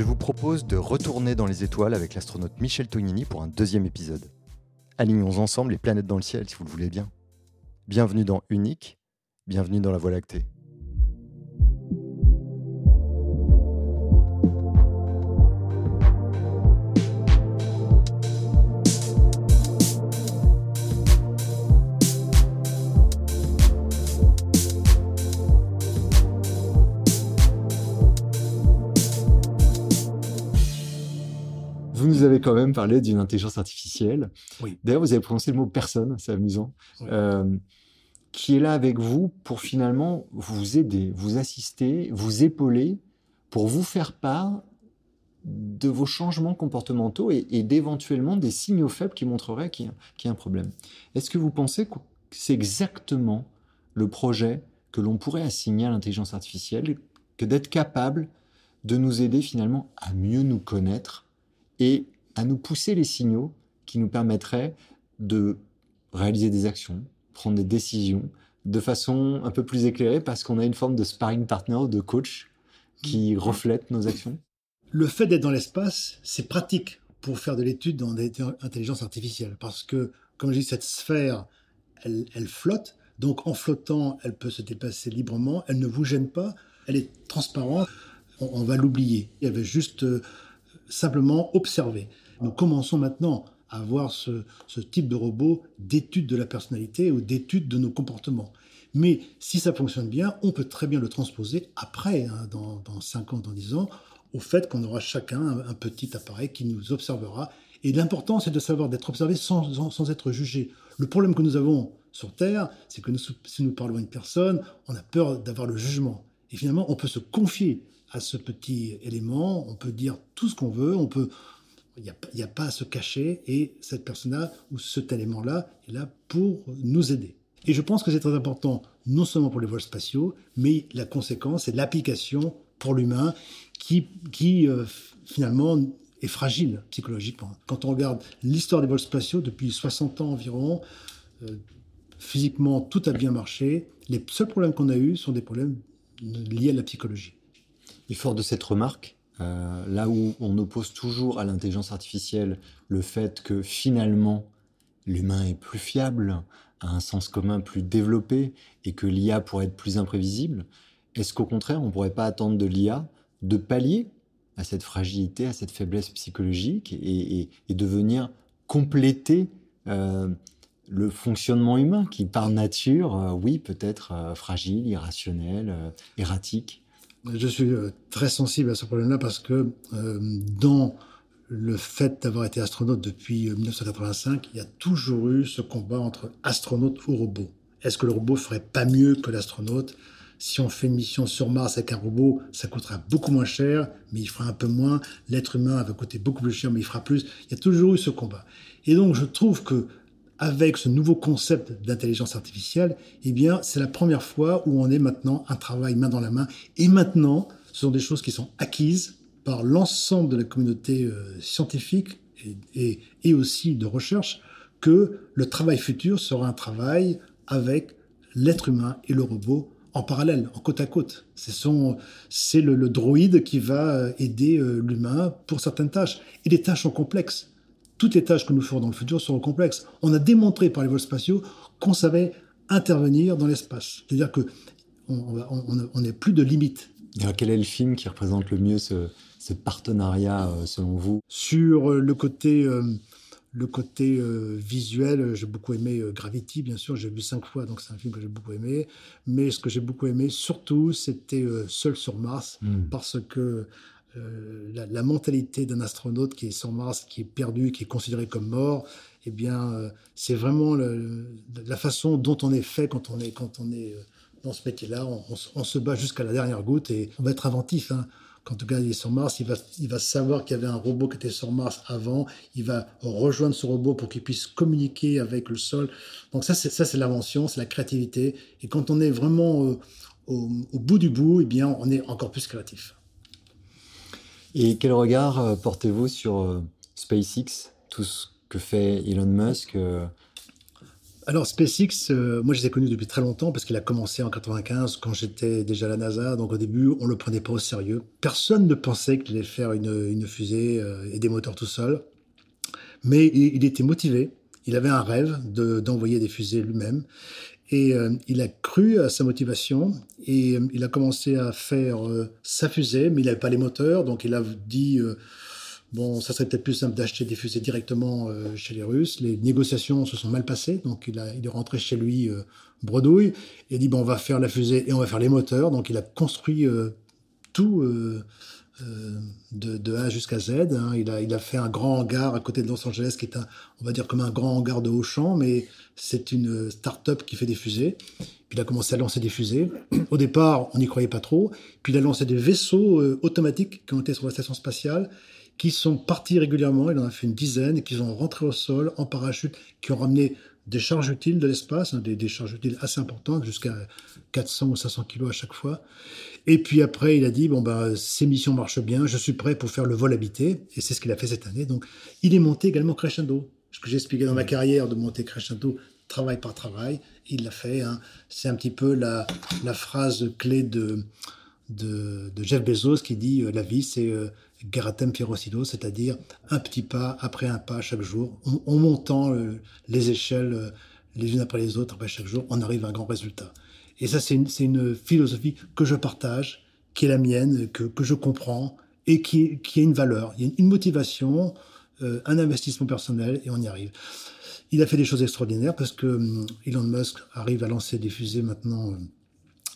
je vous propose de retourner dans les étoiles avec l'astronaute Michel Tognini pour un deuxième épisode. Alignons ensemble les planètes dans le ciel si vous le voulez bien. Bienvenue dans Unique, bienvenue dans la Voie lactée. Quand même parlé d'une intelligence artificielle. Oui. D'ailleurs, vous avez prononcé le mot personne, c'est amusant. Oui. Euh, qui est là avec vous pour finalement vous aider, vous assister, vous épauler, pour vous faire part de vos changements comportementaux et, et d'éventuellement des signaux faibles qui montreraient qu'il y, y a un problème. Est-ce que vous pensez que c'est exactement le projet que l'on pourrait assigner à l'intelligence artificielle, que d'être capable de nous aider finalement à mieux nous connaître et à nous pousser les signaux qui nous permettraient de réaliser des actions, prendre des décisions de façon un peu plus éclairée parce qu'on a une forme de sparring partner, ou de coach qui reflète nos actions. Le fait d'être dans l'espace, c'est pratique pour faire de l'étude en intelligence artificielle. Parce que, comme je dis, cette sphère, elle, elle flotte. Donc, en flottant, elle peut se déplacer librement. Elle ne vous gêne pas. Elle est transparente. On, on va l'oublier. Il y avait juste euh, simplement observer. Nous commençons maintenant à avoir ce, type de robot d'étude de la personnalité ou d'étude de nos comportements. Mais si ça fonctionne bien, on peut très bien le transposer après, hein, dans, dans 5 ans, dans 10 ans, au fait qu'on aura chacun un, petit appareil qui nous observera. Et l'important, c'est de savoir d'être observé sans, sans, être jugé. Le problème que nous avons sur Terre, c'est que si nous parlons à une personne, on a peur d'avoir le jugement. Et finalement, on peut se confier à ce petit élément, on peut dire tout ce qu'on veut, on peut, il n'y a, pas à se cacher, et cette personne-là ou cet élément-là est là pour nous aider. Et je pense que c'est très important, non seulement pour les vols spatiaux, mais la conséquence, c'est l'application pour l'humain qui, qui euh, finalement est fragile psychologiquement. Quand on regarde l'histoire des vols spatiaux depuis 60 ans environ, euh, physiquement tout a bien marché. Les seuls problèmes qu'on a eus sont des problèmes liés à la psychologie. Et fort de cette remarque, euh, là où on oppose toujours à l'intelligence artificielle le fait que finalement l'humain est plus fiable, a un sens commun plus développé et que l'IA pourrait être plus imprévisible, est-ce qu'au contraire on ne pourrait pas attendre de l'IA de pallier à cette fragilité, à cette faiblesse psychologique et, de venir compléter euh, le fonctionnement humain qui par nature, euh, oui, peut être fragile, irrationnel, erratique? Je suis euh, très sensible à ce problème-là parce que euh, dans le fait d'avoir été astronaute depuis 1985, il y a toujours eu ce combat entre astronaute ou robot. Est-ce que le robot ferait pas mieux que l'astronaute? Si on fait une mission sur Mars avec un robot, ça coûtera beaucoup moins cher, mais il fera un peu moins. L'être humain va coûter beaucoup plus cher, mais il fera plus. Il y a toujours eu ce combat. Et donc, je trouve que avec ce nouveau concept d'intelligence artificielle, eh bien, c'est la première fois où on est maintenant un travail main dans la main. Et maintenant, ce sont des choses qui sont acquises par l'ensemble de la communauté euh, scientifique et, aussi de recherche, que le travail futur sera un travail avec l'être humain et le robot en parallèle, en côte à côte. C'est le, le, droïde qui va aider euh, l'humain pour certaines tâches. Et les tâches sont complexes toutes les tâches que nous ferons dans le futur seront complexes. On a démontré par les vols spatiaux qu'on savait intervenir dans l'espace. C'est-à-dire que on n'est plus de limites. Alors, quel est le film qui représente le mieux ce, ce partenariat, euh, selon vous? Sur le côté, euh, le côté euh, visuel, j'ai beaucoup aimé euh, Gravity, bien sûr, j'ai vu cinq fois, donc c'est un film que j'ai beaucoup aimé. Mais ce que j'ai beaucoup aimé, surtout, c'était Seul sur Mars, Mm. parce que euh, la, mentalité d'un astronaute qui est sur Mars, qui est perdu, qui est considéré comme mort, eh bien, euh, c'est vraiment la façon dont on est fait quand on est, quand on est euh, dans ce métier-là. On, se bat jusqu'à la dernière goutte et on va être inventif. Hein. Quand le gars est sur Mars, il va, savoir qu'il y avait un robot qui était sur Mars avant. Il va rejoindre ce robot pour qu'il puisse communiquer avec le sol. Donc ça, c'est ça, c'est l'invention, c'est la créativité. Et quand on est vraiment au, au, bout du bout, eh bien, on est encore plus créatif. Et quel regard euh, portez-vous sur euh, SpaceX, tout ce que fait Elon Musk euh... alors SpaceX, moi je les ai connus depuis très longtemps parce qu'il a commencé en 95 quand j'étais déjà à la NASA. Donc au début, on le prenait pas au sérieux. Personne ne pensait qu'il allait faire une, fusée et des moteurs tout seul. Mais il, était motivé. Il avait un rêve d'envoyer des fusées lui-même. Et euh, il a cru à sa motivation et il a commencé à faire sa fusée, mais il n'avait pas les moteurs. Donc il a dit Bon, ça serait peut-être plus simple d'acheter des fusées directement euh, chez les Russes. Les négociations se sont mal passées, donc il, est rentré chez lui euh, bredouille et dit bon, on va faire la fusée et on va faire les moteurs. Donc il a construit euh, tout de, de, A jusqu'à Z. Hein. Il, a, il a fait un grand hangar à côté de Los Angeles qui est un, on va dire comme un grand hangar de Auchan, mais c'est une start-up qui fait des fusées. Puis il a commencé à lancer des fusées. Au départ, on n'y croyait pas trop. Puis il a lancé des vaisseaux automatiques qui ont été sur la station spatiale qui sont partis régulièrement, il en a fait une dizaine, et qui sont rentrés au sol en parachute, qui ont ramené des charges utiles de l'espace, hein, des, charges utiles assez importantes, jusqu'à 400 ou 500 kilos à chaque fois. Et puis après, il a dit, bon, bah, ces missions marchent bien, je suis prêt pour faire le vol habité, et c'est ce qu'il a fait cette année. Donc, il est monté également crescendo. Ce que j'ai expliqué dans ma carrière de monter crescendo, travail par travail, il l'a fait. Hein. C'est un petit peu la, la phrase clé de, de, Jeff Bezos qui dit euh, la vie c'est euh, Geratem Pirocido, c'est-à-dire un petit pas après un pas chaque jour, en, montant euh, les échelles les unes après les autres après chaque jour, on arrive à un grand résultat. Et ça c'est une, philosophie que je partage, qui est la mienne, que, que je comprends et qui, qui a une valeur, il y a une motivation, un investissement personnel et on y arrive. Il a fait des choses extraordinaires parce que hum, Elon Musk arrive à lancer des fusées maintenant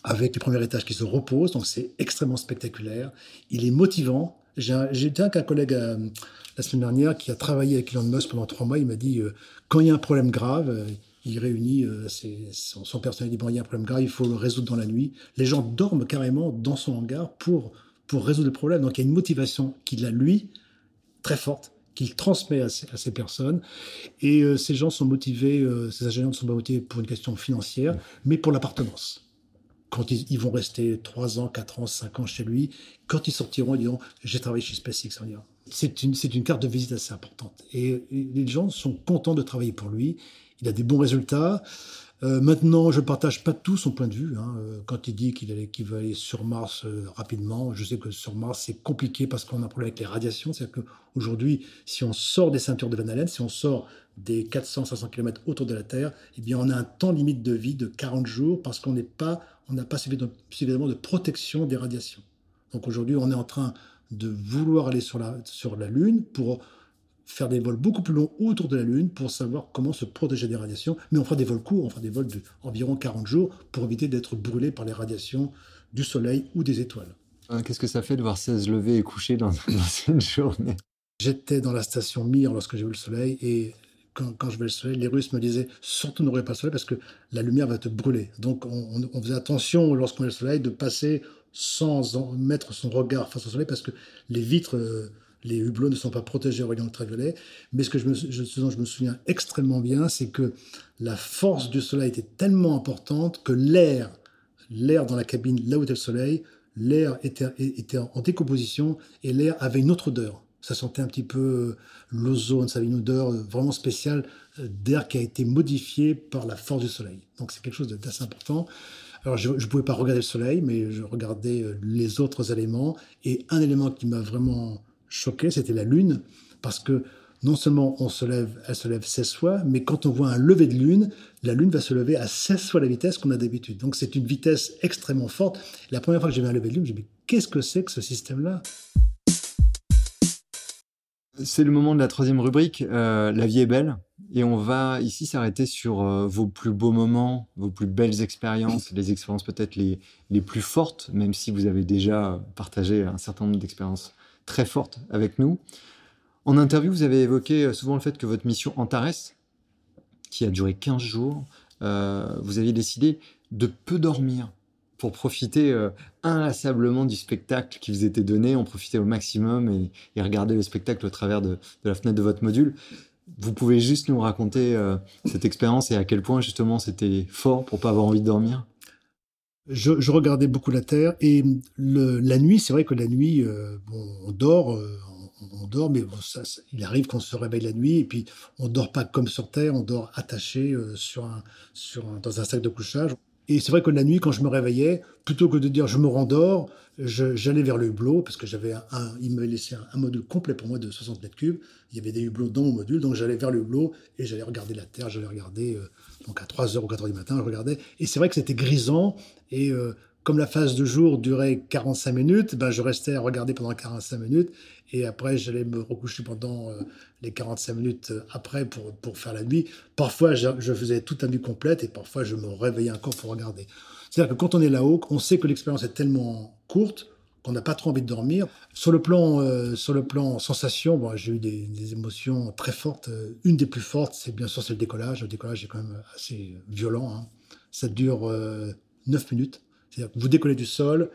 avec les premiers étages qui se reposent, donc c'est extrêmement spectaculaire. Il est motivant. J'ai un collègue euh, la semaine dernière qui a travaillé avec Elon Musk pendant trois mois. Il m'a dit euh, quand il y a un problème grave, euh, il réunit son, son, personnel. Il dit bon, il y a un problème grave, il faut le résoudre dans la nuit. Les gens dorment carrément dans son hangar pour pour résoudre le problème. Donc il y a une motivation qu'il a lui très forte qu'il transmet à ces, à ces, personnes. Et ces gens sont motivés, ces ingénieurs ne sont pas motivés pour une question financière, mais pour l'appartenance quand ils, vont rester 3 ans, 4 ans, 5 ans chez lui, quand ils sortiront, ils diront J'ai travaillé chez SpaceX. C'est une, une carte de visite assez importante. Et, les gens sont contents de travailler pour lui. Il a des bons résultats. Euh, maintenant, je ne partage pas tout son point de vue. Hein. Euh, quand il dit qu'il veut aller sur Mars euh, rapidement, je sais que sur Mars, c'est compliqué parce qu'on a un problème avec les radiations. C'est-à-dire qu'aujourd'hui, si on sort des ceintures de Van Allen, si on sort des 400-500 km autour de la Terre, eh bien, on a un temps limite de vie de 40 jours parce qu'on n'a pas suffisamment de protection des radiations. Donc aujourd'hui, on est en train de vouloir aller sur la Lune pour faire des vols beaucoup plus longs autour de la Lune pour savoir comment se protéger des radiations. Mais on fera des vols courts, on fera des vols d'environ 40 jours pour éviter d'être brûlé par les radiations du Soleil ou des étoiles. Euh, qu'est-ce que ça fait de voir 16 lever et coucher dans, une journée? J'étais dans la station Mir lorsque j'ai vu le Soleil et quand, je vais le soleil, les Russes me disaient surtout ne pas le soleil parce que la lumière va te brûler. Donc on, faisait attention lorsqu'on est le soleil de passer sans mettre son regard face au soleil parce que les vitres, euh, les hublots ne sont pas protégés au rayon ultraviolet. Mais ce que je me, dont je me souviens extrêmement bien, c'est que la force du soleil était tellement importante que l'air, l'air dans la cabine, là où était le soleil, l'air était, était en décomposition et l'air avait une autre odeur ça sentait un petit peu euh, l'ozone, ça avait une odeur euh, vraiment spéciale euh, d'air qui a été modifié par la force du soleil. Donc c'est quelque chose d'assez important. Alors je ne pouvais pas regarder le soleil, mais je regardais les autres éléments. Et un élément qui m'a vraiment choqué, c'était la lune, parce que non seulement on se lève, elle se lève 16 fois, mais quand on voit un lever de lune, la lune va se lever à 16 fois la vitesse qu'on a d'habitude. Donc c'est une vitesse extrêmement forte. La première fois que j'ai vu un lever de lune, me dit, qu'est-ce que c'est que ce système-là? C'est le moment de la troisième rubrique, euh, La vie est belle. Et on va ici s'arrêter sur euh, vos plus beaux moments, vos plus belles expériences, les expériences peut-être les, les plus fortes, même si vous avez déjà partagé un certain nombre d'expériences très fortes avec nous. En interview, vous avez évoqué euh, souvent le fait que votre mission Antares, qui a duré 15 jours, vous aviez décidé de peu dormir pour profiter euh, inlassablement du spectacle qui vous était donné, en profiter au maximum et, regarder le spectacle au travers de, la fenêtre de votre module. Vous pouvez juste nous raconter euh, cette expérience et à quel point justement c'était fort pour pas avoir envie de dormir? Je, regardais beaucoup la Terre et la nuit, c'est vrai que la nuit, euh, on dort, on dort, mais ça, il arrive qu'on se réveille la nuit et puis on dort pas comme sur Terre, on dort attaché euh, sur un, sur dans un sac de couchage. Et c'est vrai que la nuit, quand je me réveillais, plutôt que de dire je me rendors, j'allais vers le hublot parce que j'avais un, il m'avait laissé un, module complet pour moi de 60 mètres cubes. Il y avait des hublots dans mon module, donc j'allais vers le hublot et j'allais regarder la Terre, j'allais regarder, euh, donc à 3h ou 4h du matin, je regardais. Et c'est vrai que c'était grisant et euh, comme la phase de jour durait 45 minutes, ben je restais à regarder pendant 45 minutes et après j'allais me recoucher pendant euh, les 45 minutes après pour, pour faire la nuit. Parfois je, faisais toute la nuit complète et parfois je me réveillais encore pour regarder. C'est-à-dire que quand on est là-haut, on sait que l'expérience est tellement courte qu'on n'a pas trop envie de dormir. Sur le plan, euh, sur le plan sensation, bon, j'ai eu des, émotions très fortes. Une des plus fortes, c'est bien sûr le décollage. Le décollage est quand même assez violent. Hein. Ça dure 9 euh, minutes. Vous décollez du sol,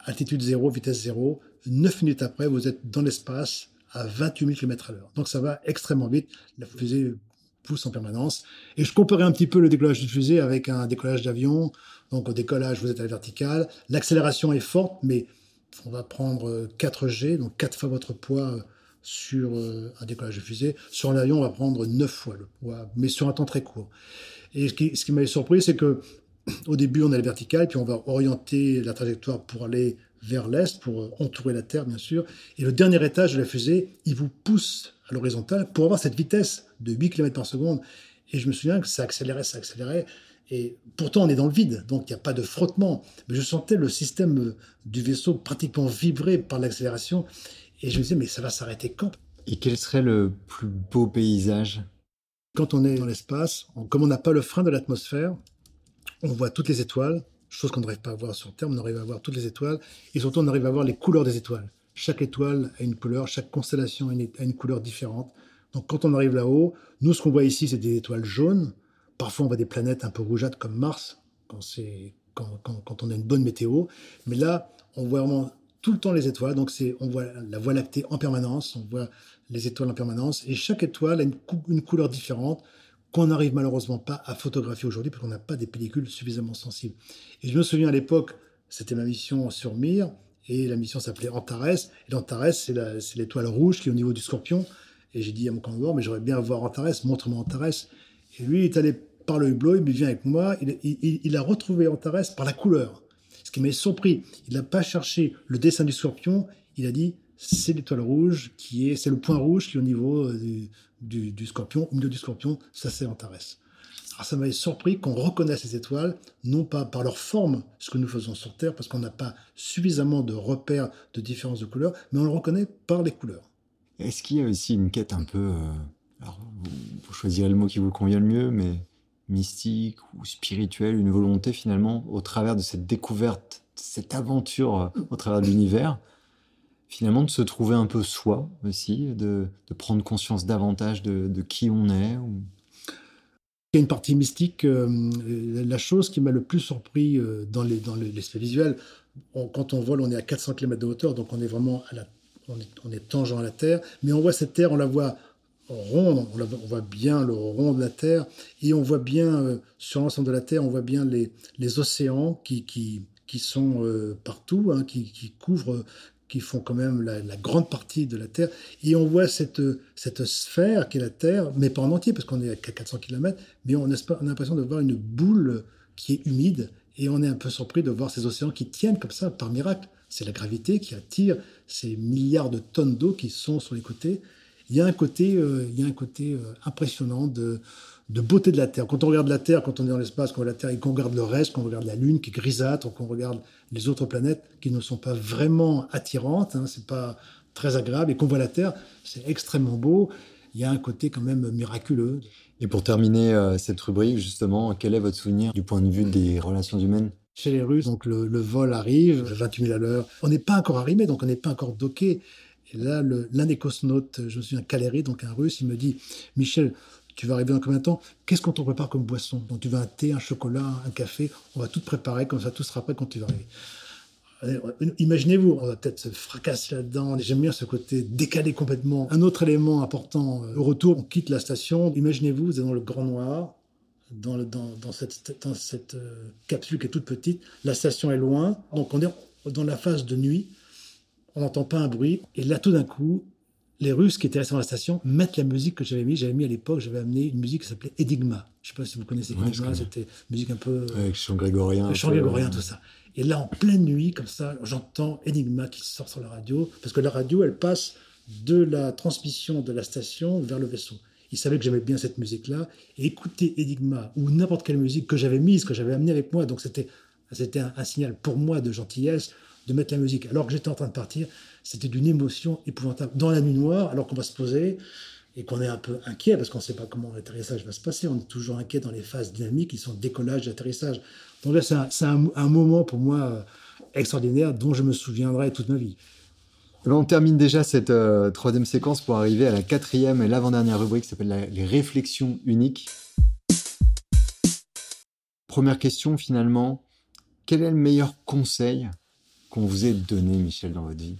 altitude zéro, vitesse zéro. Neuf minutes après, vous êtes dans l'espace à 28 000 km à l'heure. Donc ça va extrêmement vite. La fusée pousse en permanence. Et je comparais un petit peu le décollage de fusée avec un décollage d'avion. Donc au décollage, vous êtes à la verticale. L'accélération est forte, mais on va prendre 4G, donc 4 fois votre poids sur euh, un décollage de fusée. Sur un avion, on va prendre 9 fois le poids, mais sur un temps très court. Et ce qui, ce qui m'avait surpris, c'est que au début, on est à la verticale, puis on va orienter la trajectoire pour aller vers l'est, pour entourer la Terre, bien sûr. Et le dernier étage de la fusée, il vous pousse à l'horizontale pour avoir cette vitesse de 8 km par seconde. Et je me souviens que ça accélérait, ça accélérait. Et pourtant, on est dans le vide, donc il n'y a pas de frottement. Mais je sentais le système du vaisseau pratiquement vibrer par l'accélération. Et je me disais, mais ça va s'arrêter quand? Et quel serait le plus beau paysage? Quand on est dans l'espace, comme on n'a pas le frein de l'atmosphère, on voit toutes les étoiles, chose qu'on n'arrive pas à voir sur Terre, on arrive à voir toutes les étoiles, et surtout on arrive à voir les couleurs des étoiles. Chaque étoile a une couleur, chaque constellation a une, couleur différente. Donc quand on arrive là-haut, nous ce qu'on voit ici c'est des étoiles jaunes, parfois on voit des planètes un peu rougeâtres comme Mars, quand, quand, on a une bonne météo, mais là on voit vraiment tout le temps les étoiles, donc c'est on voit la Voie lactée en permanence, on voit les étoiles en permanence, et chaque étoile a une couleur différente qu'on n'arrive malheureusement pas à photographier aujourd'hui parce qu'on n'a pas des pellicules suffisamment sensibles. Et je me souviens à l'époque, c'était ma mission sur Mir, et la mission s'appelait Antares. Et l'Antares, c'est l'étoile rouge qui est au niveau du scorpion. Et j'ai dit à mon commandant, mais j'aurais bien à voir Antares, montre-moi Antares. Et lui, il est allé par le hublot, il vient avec moi, il, a retrouvé Antares par la couleur. Ce qui m'a surpris, il n'a pas cherché le dessin du scorpion, il a dit, c'est l'étoile rouge qui est, c'est le point rouge qui est au niveau euh, du, scorpion, au milieu du scorpion, ça c'est Antares. Alors ça m'avait surpris qu'on reconnaisse ces étoiles, non pas par leur forme, ce que nous faisons sur Terre, parce qu'on n'a pas suffisamment de repères de différence de couleurs, mais on le reconnaît par les couleurs. Est-ce qu'il y a aussi une quête un peu, euh, alors vous, choisirez le mot qui vous convient le mieux, mais mystique ou spirituelle, une volonté finalement, au travers de cette découverte, cette aventure euh, au travers de l'univers, finalement de se trouver un peu soi aussi, de, prendre conscience davantage de, qui on est Il y a une partie mystique. Euh, la chose qui m'a le plus surpris euh, dans, les, dans l'aspect visuel, quand on vole, on est à 400 km de hauteur, donc on est vraiment on est, on tangent à la Terre, mais on voit cette Terre, on la voit ronde, on, voit bien le rond de la Terre, et on voit bien, euh, sur l'ensemble de la Terre, on voit bien les, océans qui, sont partout, hein, qui, couvrent qui font quand même la, grande partie de la Terre. Et on voit cette, cette sphère qui est la Terre, mais pas en entier, parce qu'on est à 400 km, mais on a, on a l'impression de voir une boule qui est humide, et on est un peu surpris de voir ces océans qui tiennent comme ça, par miracle. C'est la gravité qui attire ces milliards de tonnes d'eau qui sont sur les côtés. Il y a un côté, euh, il y a un côté euh, impressionnant de, de beauté de la Terre. Quand on regarde la Terre, quand on est dans l'espace, quand on regarde la Terre et qu'on regarde le reste, qu'on regarde la Lune qui est grisâtre, qu'on regarde les autres planètes qui ne sont pas vraiment attirantes, hein, c'est pas très agréable, et qu'on voit la Terre, c'est extrêmement beau. Il y a un côté quand même miraculeux. Et pour terminer euh, cette rubrique, justement, quel est votre souvenir du point de vue des relations humaines? Chez les Russes, donc le, vol arrive, 28 000 à l'heure. On n'est pas encore arrimé, donc on n'est pas encore docké. Et là, l'un des cosmonautes, je suis un Caléry, donc un russe, il me dit Michel, tu vas arriver dans combien de temps? Qu'est-ce qu'on te prépare comme boisson? Donc tu veux un thé, un chocolat, un café, on va tout préparer, comme ça tout sera prêt quand tu vas arriver. Imaginez-vous, on va peut-être se fracasser là-dedans. J'aime bien ce côté décalé complètement. Un autre élément important, euh, au retour, on quitte la station. Imaginez-vous, vous êtes dans le grand noir, dans, cette, dans cette euh, capsule qui est toute petite. La station est loin, donc on est dans la phase de nuit. On n'entend pas un bruit. Et là, tout d'un coup, les Russes qui étaient restés dans la station mettent la musique que j'avais mis. J'avais mis à l'époque, j'avais amené une musique qui s'appelait Edigma. Je ne sais pas si vous connaissez Ouais, Edigma, c'était une musique un peu. Avec chant grégorien. Le chant peu, grégorien, euh, tout ça. Et là, en pleine nuit, comme ça, j'entends Enigma qui sort sur la radio, parce que la radio, elle passe de la transmission de la station vers le vaisseau. Il savait que j'aimais bien cette musique-là, et écouter Enigma ou n'importe quelle musique que j'avais mise, que j'avais amenée avec moi, donc c'était c'était un, un signal pour moi de gentillesse de mettre la musique. Alors que j'étais en train de partir, c'était d'une émotion épouvantable. Dans la nuit noire, alors qu'on va se poser et qu'on est un peu inquiet parce qu'on ne sait pas comment l'atterrissage va se passer. On est toujours inquiet dans les phases dynamiques qui sont décollage atterrissage. Donc là, c'est un, moment pour moi euh, extraordinaire dont je me souviendrai toute ma vie. Ben, on termine déjà cette euh, troisième séquence pour arriver à la quatrième et l'avant-dernière rubrique qui s'appelle les réflexions uniques. Première question finalement, quel est le meilleur conseil qu'on vous ait donné, Michel, dans votre vie?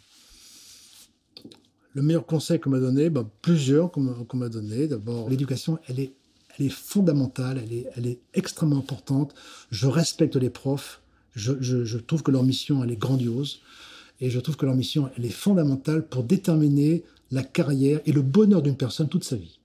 Le meilleur conseil qu'on m'a donné, bah, plusieurs qu'on m'a donné. D'abord, l'éducation, elle est, elle est fondamentale, elle est, elle est extrêmement importante. Je respecte les profs. Je, je- je trouve que leur mission, elle est grandiose. Et je trouve que leur mission, elle est fondamentale pour déterminer la carrière et le bonheur d'une personne toute sa vie.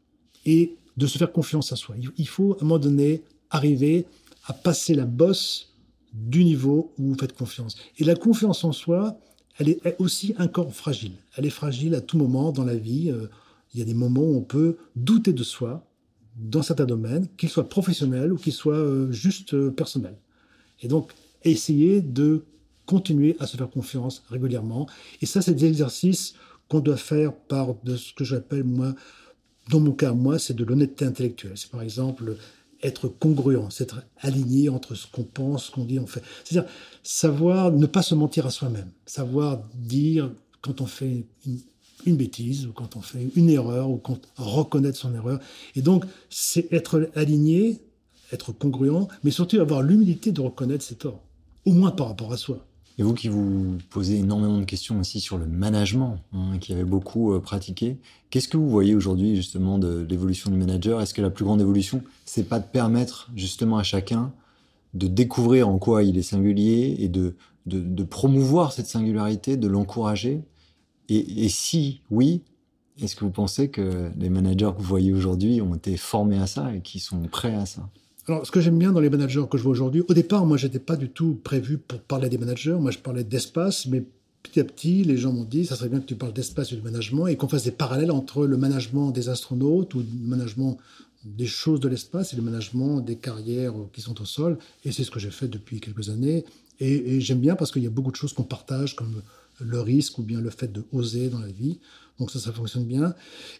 Et de se faire confiance à soi. Il faut, à un moment donné, arriver à passer la bosse du niveau où vous faites confiance. Et la confiance en soi, elle est aussi un corps fragile. Elle est fragile à tout moment dans la vie. Euh, Il y a des moments où on peut douter de soi dans certains domaines, qu'ils soient professionnels ou qu'ils soient euh, juste euh, personnels. Et donc, essayer de continuer à se faire confiance régulièrement. Et ça, c'est des exercices qu'on doit faire par de ce que j'appelle, moi, dans mon cas, moi, c'est de l'honnêteté intellectuelle. C'est par exemple être congruent, c'est aligné entre ce qu'on pense, ce qu'on dit, on fait. C'est-à-dire savoir ne pas se mentir à soi-même, savoir dire quand on fait une, une bêtise ou quand on fait une erreur ou quand reconnaître son erreur. Et donc, c'est être aligné, être congruent, mais surtout avoir l'humilité de reconnaître ses torts, au moins par rapport à soi. Et vous qui vous posez énormément de questions aussi sur le management, hein, qui avez beaucoup euh, pratiqué, qu'est-ce que vous voyez aujourd'hui justement de l'évolution du manager? Est-ce que la plus grande évolution, c'est pas de permettre justement à chacun de découvrir en quoi il est singulier et de, de, promouvoir cette singularité, de l'encourager? Et si oui, est-ce que vous pensez que les managers que vous voyez aujourd'hui ont été formés à ça et qui sont prêts à ça? Alors, ce que j'aime bien dans les managers que je vois aujourd'hui, au départ, moi, j'étais pas du tout prévu pour parler des managers. Moi, je parlais d'espace, mais petit à petit, les gens m'ont dit, ça serait bien que tu parles d'espace et de management et qu'on fasse des parallèles entre le management des astronautes ou le management des choses de l'espace et le management des carrières qui sont au sol. Et c'est ce que j'ai fait depuis quelques années. Et, et j'aime bien parce qu'il y a beaucoup de choses qu'on partage, comme le risque ou bien le fait de oser dans la vie. Donc ça, ça fonctionne bien.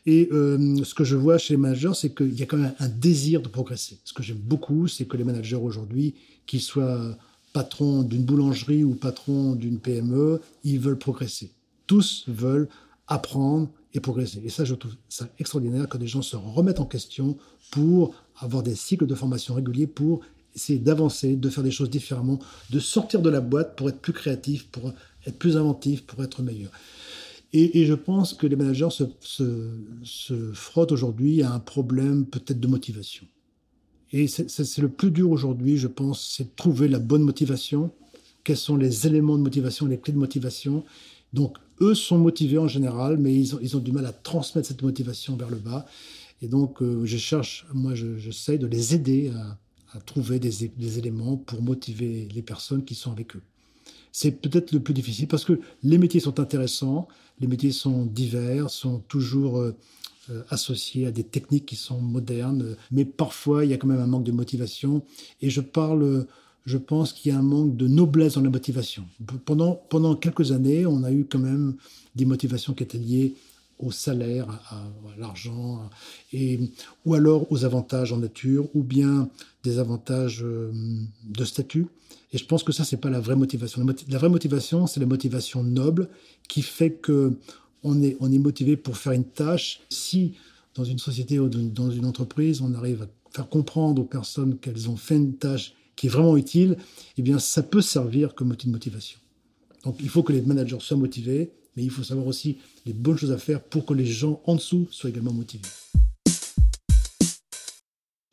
Et euh, ce que je vois chez les managers, c'est qu'il y a quand même un désir de progresser. Ce que j'aime beaucoup, c'est que les managers aujourd'hui, qu'ils soient patrons d'une boulangerie ou patrons d'une PME, ils veulent progresser. Tous veulent apprendre et progresser. Et ça, je trouve ça extraordinaire que des gens se remettent en question pour avoir des cycles de formation réguliers, pour essayer d'avancer, de faire des choses différemment, de sortir de la boîte pour être plus créatif, pour être plus inventif, pour être meilleur. Et, je pense que les managers se, frottent aujourd'hui à un problème peut-être de motivation. Et c'est le plus dur aujourd'hui, je pense, c'est de trouver la bonne motivation. Quels sont les éléments de motivation, les clés de motivation? Donc, eux sont motivés en général, mais ils ont, du mal à transmettre cette motivation vers le bas. Et donc, euh, je cherche, moi, j'essaie je, de les aider à, trouver des éléments pour motiver les personnes qui sont avec eux c'est peut-être le plus difficile parce que les métiers sont intéressants, les métiers sont divers, sont toujours euh, associés à des techniques qui sont modernes, mais parfois il y a quand même un manque de motivation. Et je parle, je pense qu'il y a un manque de noblesse dans la motivation. Pendant, pendant quelques années, on a eu quand même des motivations qui étaient liées au salaire, à, l'argent, et ou alors aux avantages en nature, ou bien des avantages euh, de statut. Et je pense que ça, c'est pas la vraie motivation. La, motiv la vraie motivation, c'est la motivation noble qui fait que on est, on est motivé pour faire une tâche. Si dans une société ou dans une entreprise, on arrive à faire comprendre aux personnes qu'elles ont fait une tâche qui est vraiment utile, eh bien, ça peut servir comme outil de motivation. Donc, il faut que les managers soient motivés, mais il faut savoir aussi les bonnes choses à faire pour que les gens en dessous soient également motivés.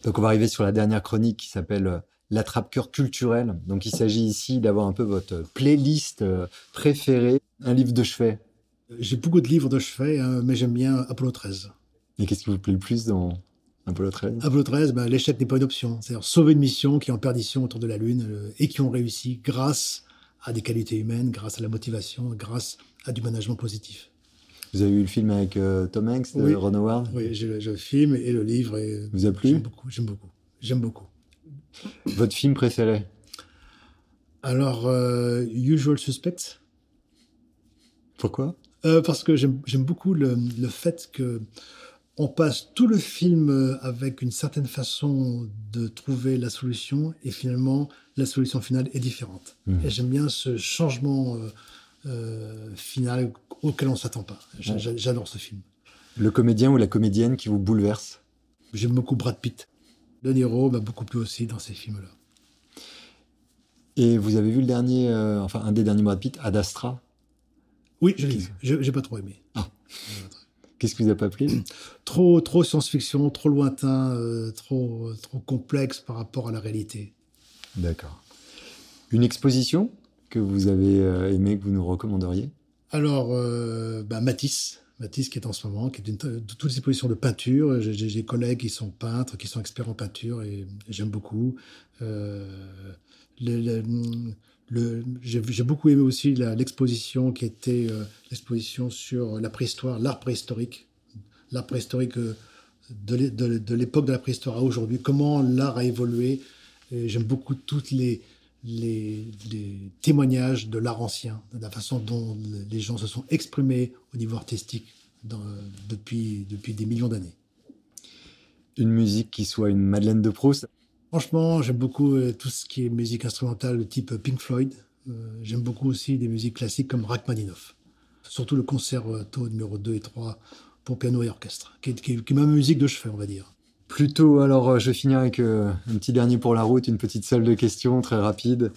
Donc, on va arriver sur la dernière chronique qui s'appelle l'attrape-cœur culturel. Donc, il s'agit ici d'avoir un peu votre playlist préférée. Un livre de chevet J'ai beaucoup de livres de chevet, hein, mais j'aime bien Apollo 13. Et qu'est-ce qui vous plaît le plus dans Apollo 13 Apollo 13, ben, l'échec n'est pas une option. C'est-à-dire sauver une mission qui est en perdition autour de la Lune euh, et qui ont réussi grâce à des qualités humaines, grâce à la motivation, grâce à du management positif. Vous avez vu le film avec euh, Tom Hanks de Oui. Ron Howard? Oui, j'ai le film et le livre. Et Vous a plu? J'aime beaucoup, j'aime beaucoup. J'aime beaucoup. Votre film préféré? Alors, euh, Usual Suspects, Pourquoi? Euh, parce que j'aime beaucoup le, le fait que on passe tout le film euh, avec une certaine façon de trouver la solution et finalement la solution finale est différente. Mhm. Et j'aime bien ce changement euh, final auquel on s'attend pas. Ouais. J'adore ce film. Le comédien ou la comédienne qui vous bouleverse? J'aime beaucoup Brad Pitt. De Niro m'a beaucoup plu aussi dans ces films-là. Et vous avez vu le dernier, euh, enfin un des derniers Brad Pitt, Ad Astra? Oui, je l'ai vu. Je- J'ai pas trop aimé. Qu'est-ce qui vous a pas plu? Trop, trop science-fiction, trop lointain, euh, trop, trop complexe par rapport à la réalité. D'accord. Une exposition? Que vous avez euh, aimée, que vous nous recommanderiez? Alors, euh, bah, Matisse, Matisse qui est en ce moment, qui est une, de toutes les expositions de peinture. J'ai des collègues qui sont peintres, qui sont experts en peinture et j'aime beaucoup. Euh, J'ai beaucoup aimé aussi l'exposition qui était euh, l'exposition sur la préhistoire, l'art préhistorique, l'art préhistorique de l'é- de de l'époque de la préhistoire à aujourd'hui, comment l'art a évolué. J'aime beaucoup toutes les, les, les témoignages de l'art ancien, de la façon dont le- les gens se sont exprimés au niveau artistique dans- depuis, depuis des millions d'années. Une musique qui soit une Madeleine de Proust? Franchement, j'aime beaucoup euh, tout ce qui est musique instrumentale de type Pink Floyd. Euh, j'aime beaucoup aussi des musiques classiques comme Rachmaninoff. Surtout le concerto numéro 2 et 3 pour piano et orchestre, qui est, qui est- qui est ma musique de chevet, on va dire. Plutôt, alors euh, je vais finir avec euh, un petit dernier pour la route, une petite salle de questions très rapide.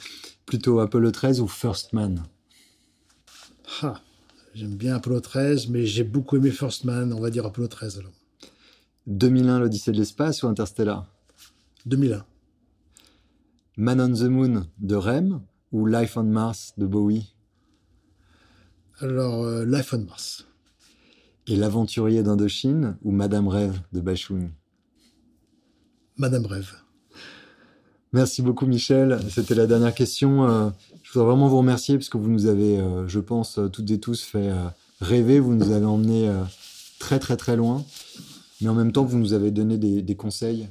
Plutôt Apollo 13 ou First Man? Ah, j'aime bien Apollo 13, mais j'ai beaucoup aimé First Man, on va dire Apollo 13 alors. 2001, l'Odyssée de l'espace ou Interstellar? 2001. Man on the Moon de Rem ou Life on Mars de Bowie? Alors, euh, Life on Mars. Et L'Aventurier d'Indochine ou Madame Rêve de Bachoun Madame Rêve. Merci beaucoup Michel. C'était la dernière question. Euh, je voudrais vraiment vous remercier parce que vous nous avez, euh, je pense, euh, toutes et tous fait rêver. Vous nous avez emmenés très très très loin. Mais en même temps, vous nous avez donné des, des conseils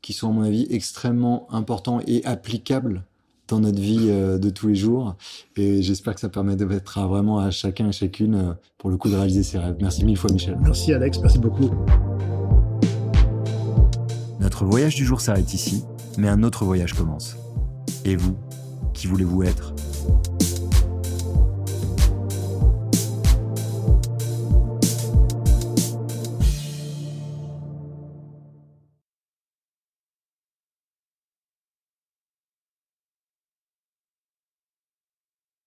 qui sont, à mon avis, extrêmement importants et applicables dans notre vie de tous les jours. Et j'espère que ça permettra vraiment à chacun et chacune, pour le coup, de réaliser ses rêves. Merci mille fois Michel. Merci Alex, merci beaucoup. Notre voyage du jour s'arrête ici, mais un autre voyage commence. Et vous, qui voulez-vous être?